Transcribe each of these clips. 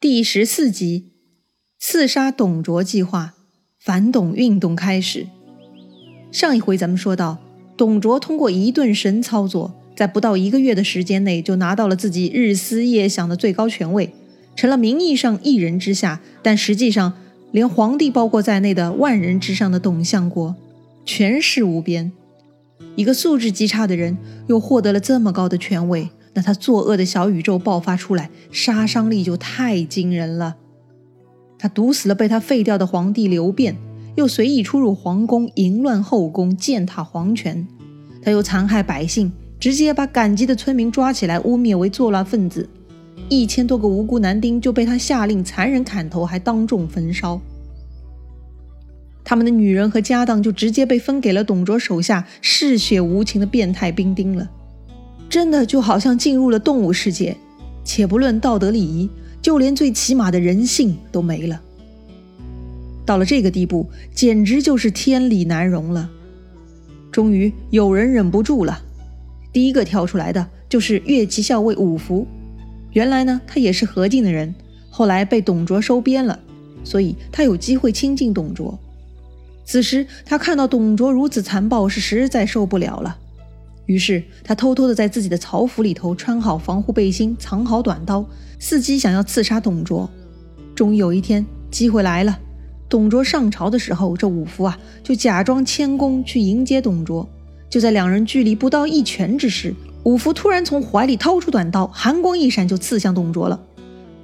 第十四集，刺杀董卓计划，反董运动开始。上一回咱们说到，董卓通过一顿神操作，在不到一个月的时间内，就拿到了自己日思夜想的最高权位，成了名义上一人之下，但实际上连皇帝包括在内的万人之上的董相国，权势无边。一个素质极差的人，又获得了这么高的权位。那他作恶的小宇宙爆发出来，杀伤力就太惊人了。他毒死了被他废掉的皇帝刘辩，又随意出入皇宫，淫乱后宫，践踏皇权。他又残害百姓，直接把赶集的村民抓起来，污蔑为作乱分子。一千多个无辜男丁就被他下令残忍砍头，还当众焚烧。他们的女人和家当就直接被分给了董卓手下嗜血无情的变态兵丁了。真的就好像进入了动物世界，且不论道德礼仪，就连最起码的人性都没了。到了这个地步，简直就是天理难容了。终于有人忍不住了，第一个跳出来的就是越骑校尉五福。原来呢，他也是何进的人，后来被董卓收编了，所以他有机会亲近董卓。此时他看到董卓如此残暴，是实在受不了了。于是他偷偷的在自己的曹府里头穿好防护背心，藏好短刀，伺机想要刺杀董卓。终于有一天，机会来了。董卓上朝的时候，这五福啊就假装谦恭去迎接董卓。就在两人距离不到一拳之时，五福突然从怀里掏出短刀，寒光一闪就刺向董卓了。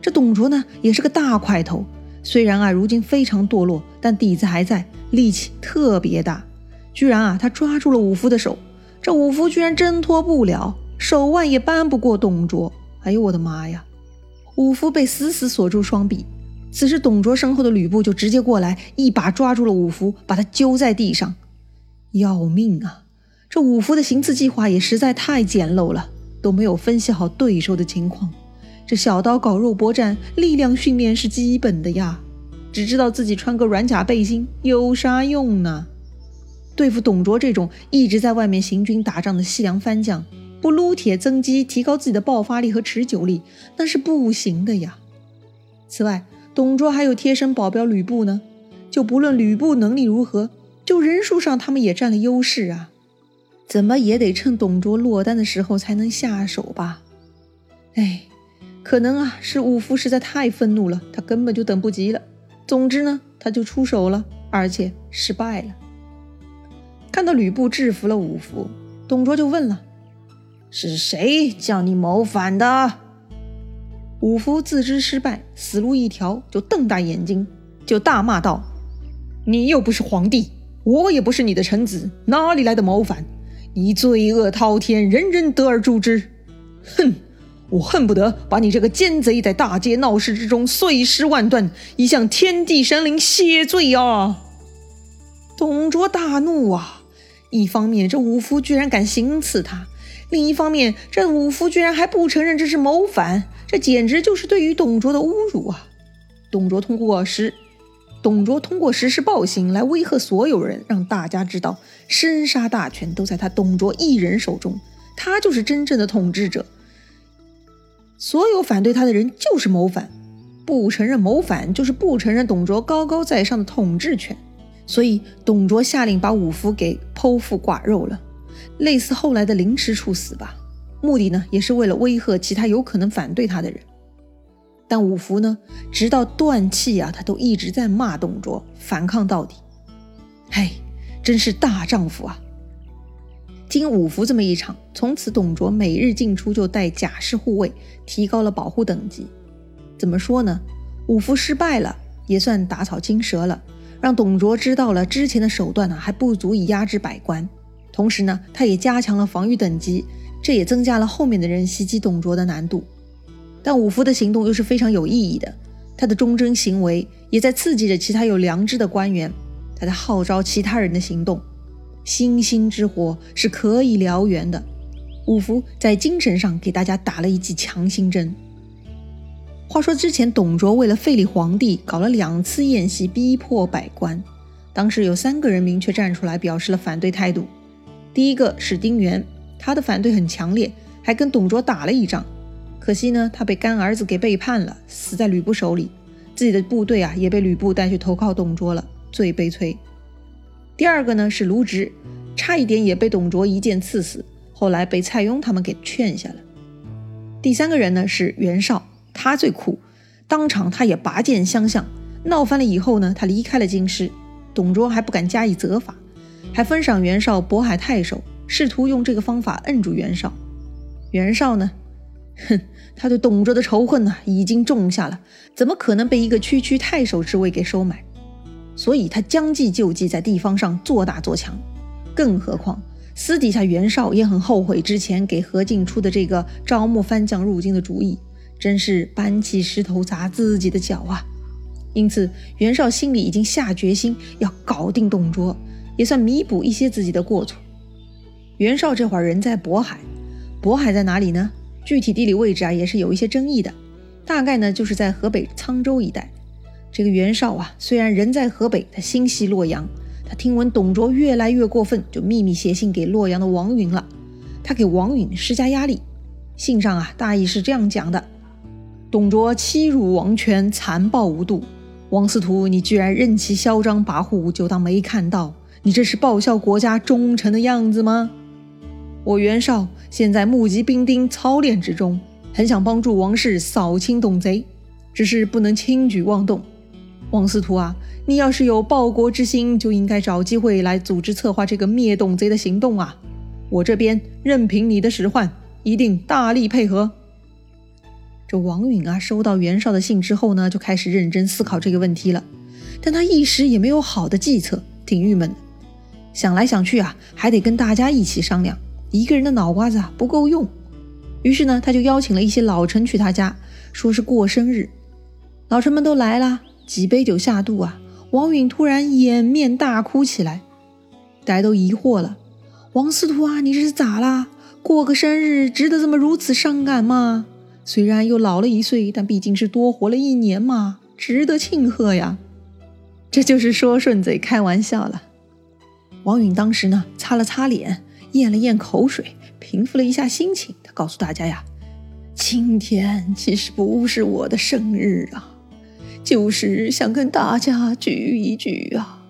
这董卓呢也是个大块头，虽然啊如今非常堕落，但底子还在，力气特别大。居然啊他抓住了五福的手。这五福居然挣脱不了，手腕也扳不过董卓。哎呦我的妈呀！五福被死死锁住双臂。此时董卓身后的吕布就直接过来，一把抓住了五福，把他揪在地上。要命啊！这五福的行刺计划也实在太简陋了，都没有分析好对手的情况。这小刀搞肉搏战，力量训练是基本的呀，只知道自己穿个软甲背心有啥用呢？对付董卓这种一直在外面行军打仗的西凉番将，不撸铁增肌，提高自己的爆发力和持久力，那是不行的呀。此外，董卓还有贴身保镖吕布呢，就不论吕布能力如何，就人数上他们也占了优势啊。怎么也得趁董卓落单的时候才能下手吧？哎，可能啊是五福实在太愤怒了，他根本就等不及了。总之呢，他就出手了，而且失败了。那吕布制服了五福，董卓就问了：“是谁叫你谋反的？”五福自知失败，死路一条，就瞪大眼睛，就大骂道：“你又不是皇帝，我也不是你的臣子，哪里来的谋反？你罪恶滔天，人人得而诛之。哼，我恨不得把你这个奸贼在大街闹市之中碎尸万段，以向天地神灵谢罪啊！”董卓大怒啊！一方面，这五福居然敢行刺他；另一方面，这五福居然还不承认这是谋反，这简直就是对于董卓的侮辱啊！董卓通过实，董卓通过实施暴行来威吓所有人，让大家知道生杀大权都在他董卓一人手中，他就是真正的统治者。所有反对他的人就是谋反，不承认谋反就是不承认董卓高高在上的统治权。所以，董卓下令把五福给剖腹剐肉了，类似后来的凌迟处死吧。目的呢，也是为了威吓其他有可能反对他的人。但五福呢，直到断气啊，他都一直在骂董卓，反抗到底。嘿，真是大丈夫啊！经五福这么一场，从此董卓每日进出就带甲士护卫，提高了保护等级。怎么说呢？五福失败了，也算打草惊蛇了。让董卓知道了之前的手段呢还不足以压制百官，同时呢，他也加强了防御等级，这也增加了后面的人袭击董卓的难度。但五福的行动又是非常有意义的，他的忠贞行为也在刺激着其他有良知的官员，他在号召其他人的行动。星星之火是可以燎原的，五福在精神上给大家打了一剂强心针。话说之前，董卓为了废立皇帝，搞了两次宴席，逼迫百官。当时有三个人明确站出来表示了反对态度。第一个是丁原，他的反对很强烈，还跟董卓打了一仗。可惜呢，他被干儿子给背叛了，死在吕布手里。自己的部队啊，也被吕布带去投靠董卓了，最悲催。第二个呢是卢植，差一点也被董卓一剑刺死，后来被蔡邕他们给劝下了。第三个人呢是袁绍，他最酷，当场他也拔剑相向，闹翻了以后呢，他离开了京师，董卓还不敢加以责罚，还封赏袁绍渤海太守，试图用这个方法摁住袁绍。袁绍呢？哼，他对董卓的仇恨呢已经种下了，怎么可能被一个区区太守之位给收买？所以他将计就计，在地方上做大做强。更何况私底下袁绍也很后悔之前给何进出的这个招募番将入京的主意，真是搬起石头砸自己的脚啊！因此袁绍心里已经下决心要搞定董卓，也算弥补一些自己的过错。袁绍这会儿人在渤海，渤海在哪里呢？具体地理位置啊，也是有一些争议的。大概呢，就是在河北沧州一带。这个袁绍啊，虽然人在河北，他心系洛阳。他听闻董卓越来越过分，就秘密写信给洛阳的王允了。他给王允施加压力。信上啊，大意是这样讲的：董卓欺辱王权，残暴无度。王司徒，你居然任其嚣张跋扈，就当没看到？你这是报效国家忠臣的样子吗？我袁绍现在募集兵丁，操练之中，很想帮助王室扫清董贼，只是不能轻举妄动。王司徒啊，你要是有报国之心，就应该找机会来组织策划这个灭董贼的行动啊！我这边任凭你的使唤，一定大力配合。这王允啊，收到袁绍的信之后呢，就开始认真思考这个问题了，但他一时也没有好的计策，挺郁闷的。想来想去啊，还得跟大家一起商量。一个人的脑瓜子啊不够用，于是呢，他就邀请了一些老臣去他家，说是过生日。老臣们都来了，几杯酒下肚啊，王允突然掩面大哭起来。大家都疑惑了：“王司徒啊，你这是咋啦？过个生日值得这么如此伤感吗？虽然又老了一岁，但毕竟是多活了一年嘛，值得庆贺呀。”这就是说顺嘴开玩笑了。王允当时呢，擦了擦脸。咽了咽口水，平复了一下心情。他告诉大家呀：“今天其实不是我的生日啊，就是想跟大家聚一聚啊，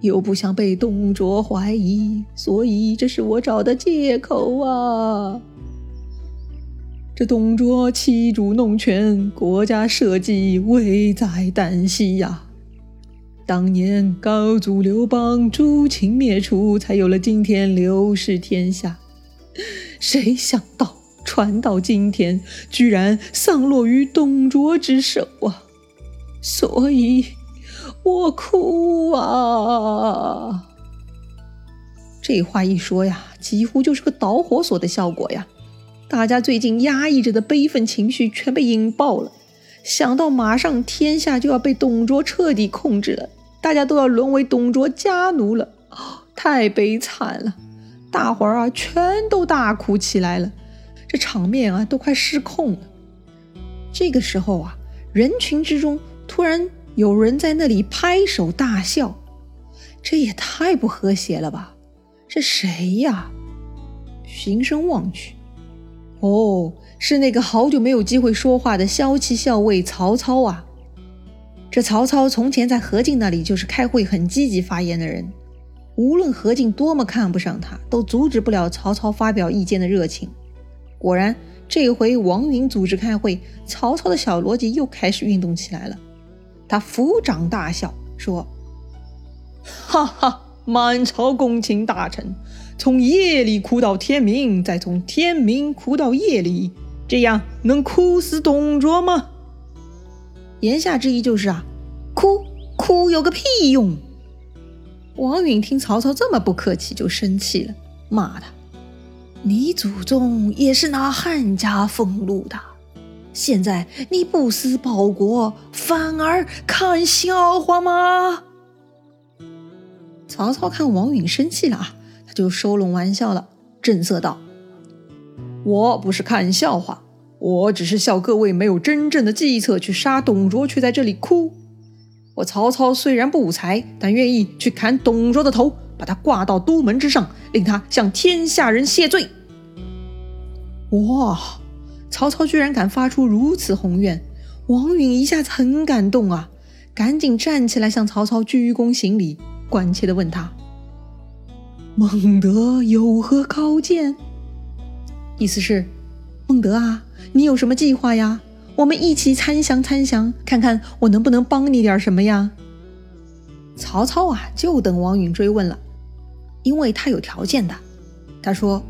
又不想被董卓怀疑，所以这是我找的借口啊。这董卓欺主弄权，国家社稷危在旦夕呀。”当年高祖刘邦诛秦灭楚，才有了今天刘氏天下。谁想到传到今天，居然丧落于董卓之手啊！所以，我哭啊！这话一说呀，几乎就是个导火索的效果呀！大家最近压抑着的悲愤情绪全被引爆了。想到马上天下就要被董卓彻底控制了，大家都要沦为董卓家奴了，太悲惨了！大伙儿啊，全都大哭起来了，这场面啊，都快失控了。这个时候啊，人群之中突然有人在那里拍手大笑，这也太不和谐了吧？这谁呀？循声望去，哦。是那个好久没有机会说话的骁骑校尉曹操啊！这曹操从前在何进那里就是开会很积极发言的人，无论何进多么看不上他，都阻止不了曹操发表意见的热情。果然，这回王允组织开会，曹操的小逻辑又开始运动起来了。他抚掌大笑说：“哈哈，满朝公卿大臣，从夜里哭到天明，再从天明哭到夜里。”这样能哭死董卓吗？言下之意就是啊，哭哭有个屁用！王允听曹操这么不客气，就生气了，骂他：“你祖宗也是拿汉家俸禄的，现在你不思报国，反而看笑话吗？”曹操看王允生气了啊，就收拢玩笑了，正色道：“我不是看笑话。”我只是笑各位没有真正的计策去杀董卓，却在这里哭。我曹操虽然不才，但愿意去砍董卓的头，把他挂到都门之上，令他向天下人谢罪。哇！曹操居然敢发出如此宏愿，王允一下子很感动啊，赶紧站起来向曹操鞠躬行礼，关切地问他：“孟德有何高见？”意思是，孟德啊，你有什么计划呀？我们一起参详参详，看看我能不能帮你点什么呀？曹操啊，就等王允追问了，因为他有条件的。他说。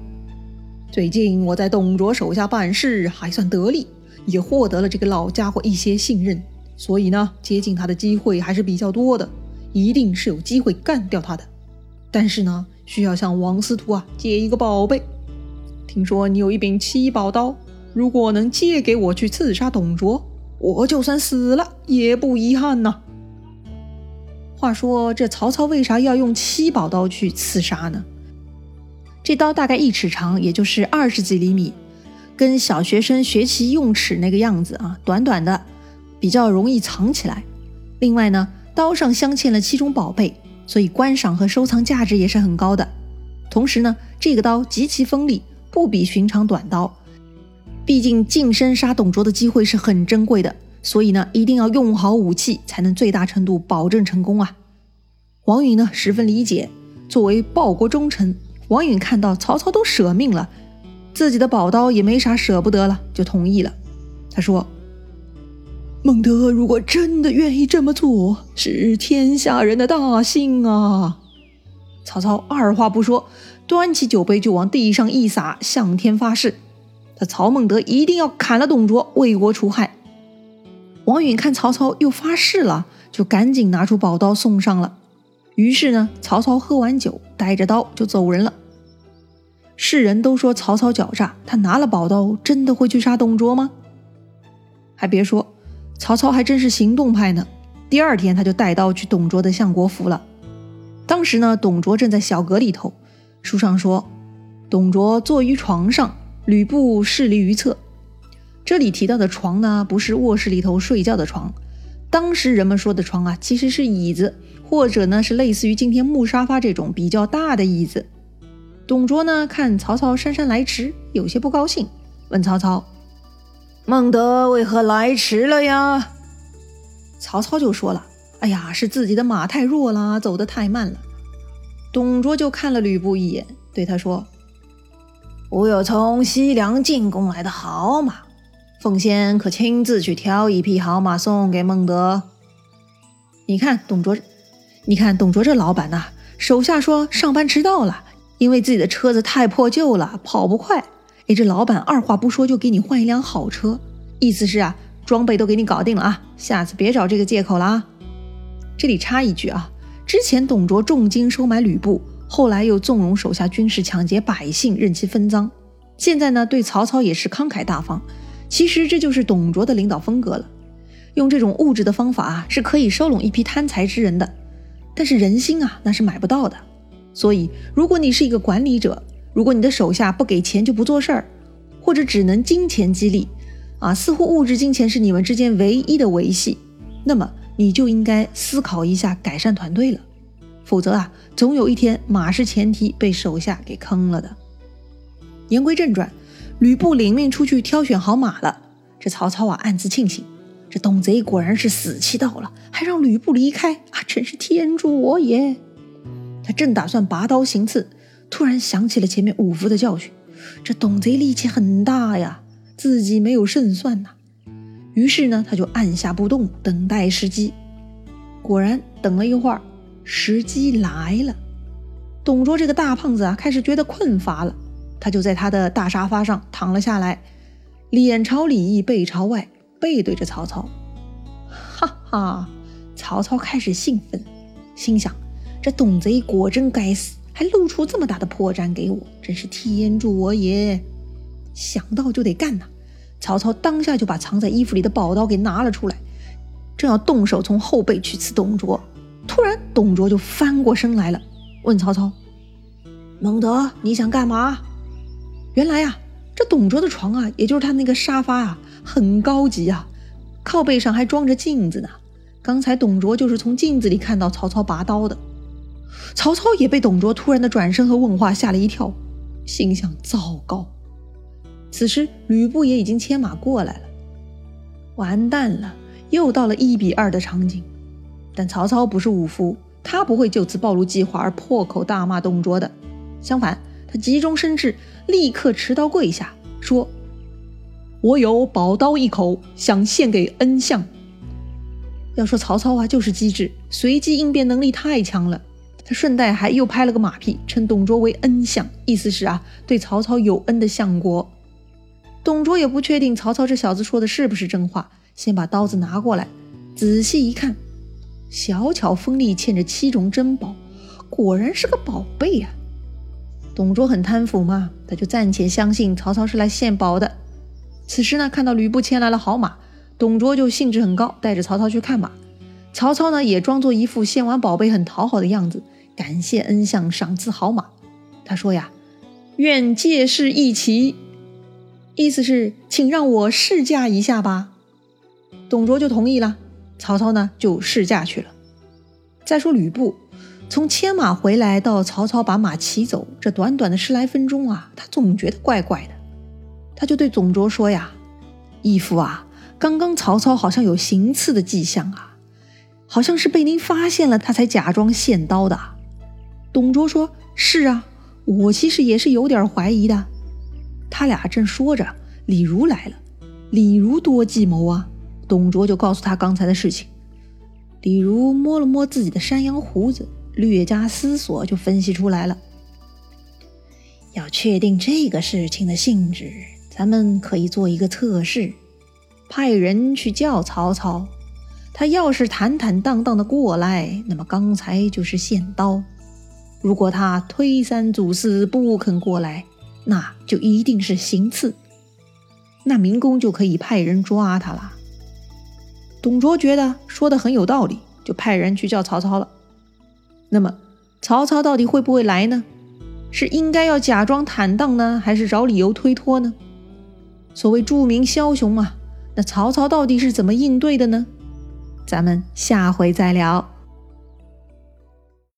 最近我在董卓手下办事还算得力，也获得了这个老家伙一些信任，所以呢，接近他的机会还是比较多的，一定是有机会干掉他的。但是呢，需要向王司徒啊借一个宝贝。听说你有一柄七宝刀，如果能借给我去刺杀董卓，我就算死了也不遗憾呐。话说这曹操为啥要用七宝刀去刺杀呢？这刀大概一尺长，也就是二十几厘米，跟小学生学习用尺那个样子啊，短短的，比较容易藏起来。另外呢，刀上镶嵌了七种宝贝，所以观赏和收藏价值也是很高的。同时呢，这个刀极其锋利，不比寻常短刀。毕竟近身杀董卓的机会是很珍贵的，所以呢，一定要用好武器，才能最大程度保证成功啊。王允呢，十分理解，作为报国忠臣。王允看到曹操都舍命了，自己的宝刀也没啥舍不得了，就同意了。他说：“孟德如果真的愿意这么做，是天下人的大幸啊！”曹操二话不说，端起酒杯就往地上一撒，向天发誓：“他曹孟德一定要砍了董卓，为国除害。”王允看曹操又发誓了，就赶紧拿出宝刀送上了。于是呢，曹操喝完酒，带着刀就走人了。世人都说曹操狡诈，他拿了宝刀，真的会去杀董卓吗？还别说，曹操还真是行动派呢。第二天，他就带刀去董卓的相国府了。当时呢，董卓正在小阁里头，书上说，董卓坐于床上，吕布侍立于侧。这里提到的床呢，不是卧室里头睡觉的床，当时人们说的床啊，其实是椅子。或者呢，是类似于今天木沙发这种比较大的椅子。董卓呢，看曹操姗姗来迟，有些不高兴，问曹操：“孟德为何来迟了呀？”曹操就说了：“哎呀，是自己的马太弱了，走得太慢了。”董卓就看了吕布一眼，对他说：“我有从西凉进贡来的好马，奉先可亲自去挑一匹好马送给孟德。”你看，董卓。你看董卓这老板呐，手下说上班迟到了，因为自己的车子太破旧了，跑不快。哎，这老板二话不说就给你换一辆好车，意思是啊，装备都给你搞定了啊，下次别找这个借口了啊。这里插一句啊，之前董卓重金收买吕布，后来又纵容手下军士抢劫百姓，任其分赃，现在呢对曹操也是慷慨大方。其实这就是董卓的领导风格了，用这种物质的方法啊，是可以收拢一批贪财之人的。但是人心啊，那是买不到的。所以，如果你是一个管理者，如果你的手下不给钱就不做事儿，或者只能金钱激励，啊，似乎物质金钱是你们之间唯一的维系，那么你就应该思考一下改善团队了。否则啊，总有一天马是前蹄被手下给坑了的。言归正传，吕布领命出去挑选好马了。这曹操啊，暗自庆幸。这董贼果然是死期到了，还让吕布离开啊！真是天助我也！他正打算拔刀行刺，突然想起了前面五福的教训。这董贼力气很大呀，自己没有胜算呐。于是呢，他就按下不动，等待时机。果然，等了一会儿，时机来了。董卓这个大胖子啊，开始觉得困乏了，他就在他的大沙发上躺了下来，脸朝里，背朝外。背对着曹操，哈哈！曹操开始兴奋，心想：这董贼果真该死，还露出这么大的破绽给我，真是天助我也！想到就得干呐！曹操当下就把藏在衣服里的宝刀给拿了出来，正要动手从后背去刺董卓，突然董卓就翻过身来了，问曹操：“孟德，你想干嘛？”原来呀，这董卓的床啊，也就是他那个沙发啊。很高级啊，靠背上还装着镜子呢。刚才董卓就是从镜子里看到曹操拔刀的。曹操也被董卓突然的转身和问话吓了一跳，心想：糟糕！此时吕布也已经牵马过来了。完蛋了，又到了一比二的场景。但曹操不是武夫，他不会就此暴露计划而破口大骂董卓的。相反，他急中生智，立刻持刀跪下，说：“我有宝刀一口，想献给恩相。”要说曹操啊，就是机智，随机应变能力太强了。他顺带还又拍了个马屁，称董卓为恩相，意思是啊，对曹操有恩的相国。董卓也不确定曹操这小子说的是不是真话，先把刀子拿过来，仔细一看，小巧锋利，嵌着七种珍宝，果然是个宝贝啊！董卓很贪腐嘛，他就暂且相信曹操是来献宝的。此时呢，看到吕布牵来了好马，董卓就兴致很高，带着曹操去看马。曹操呢，也装作一副献完宝贝很讨好的样子。感谢恩相赏赐好马，他说呀：“愿借势一骑。”意思是请让我试驾一下吧。董卓就同意了，曹操呢就试驾去了。再说吕布，从牵马回来到曹操把马骑走，这短短的十来分钟啊，他总觉得怪怪的。他就对董卓说呀：“义父啊，刚刚曹操好像有行刺的迹象啊，好像是被您发现了，他才假装献刀的。”董卓说：“是啊，我其实也是有点怀疑的。”他俩正说着，李儒来了。李儒多计谋啊！董卓就告诉他刚才的事情。李儒摸了摸自己的山羊胡子，略加思索，就分析出来了。要确定这个事情的性质，咱们可以做一个测试，派人去叫曹操。他要是坦坦荡荡的过来，那么刚才就是献刀。如果他推三阻四不肯过来，那就一定是行刺。那明公就可以派人抓他了。董卓觉得说的很有道理，就派人去叫曹操了。那么曹操到底会不会来呢？是应该要假装坦荡呢，还是找理由推脱呢？所谓著名枭雄啊，那曹操到底是怎么应对的呢？咱们下回再聊。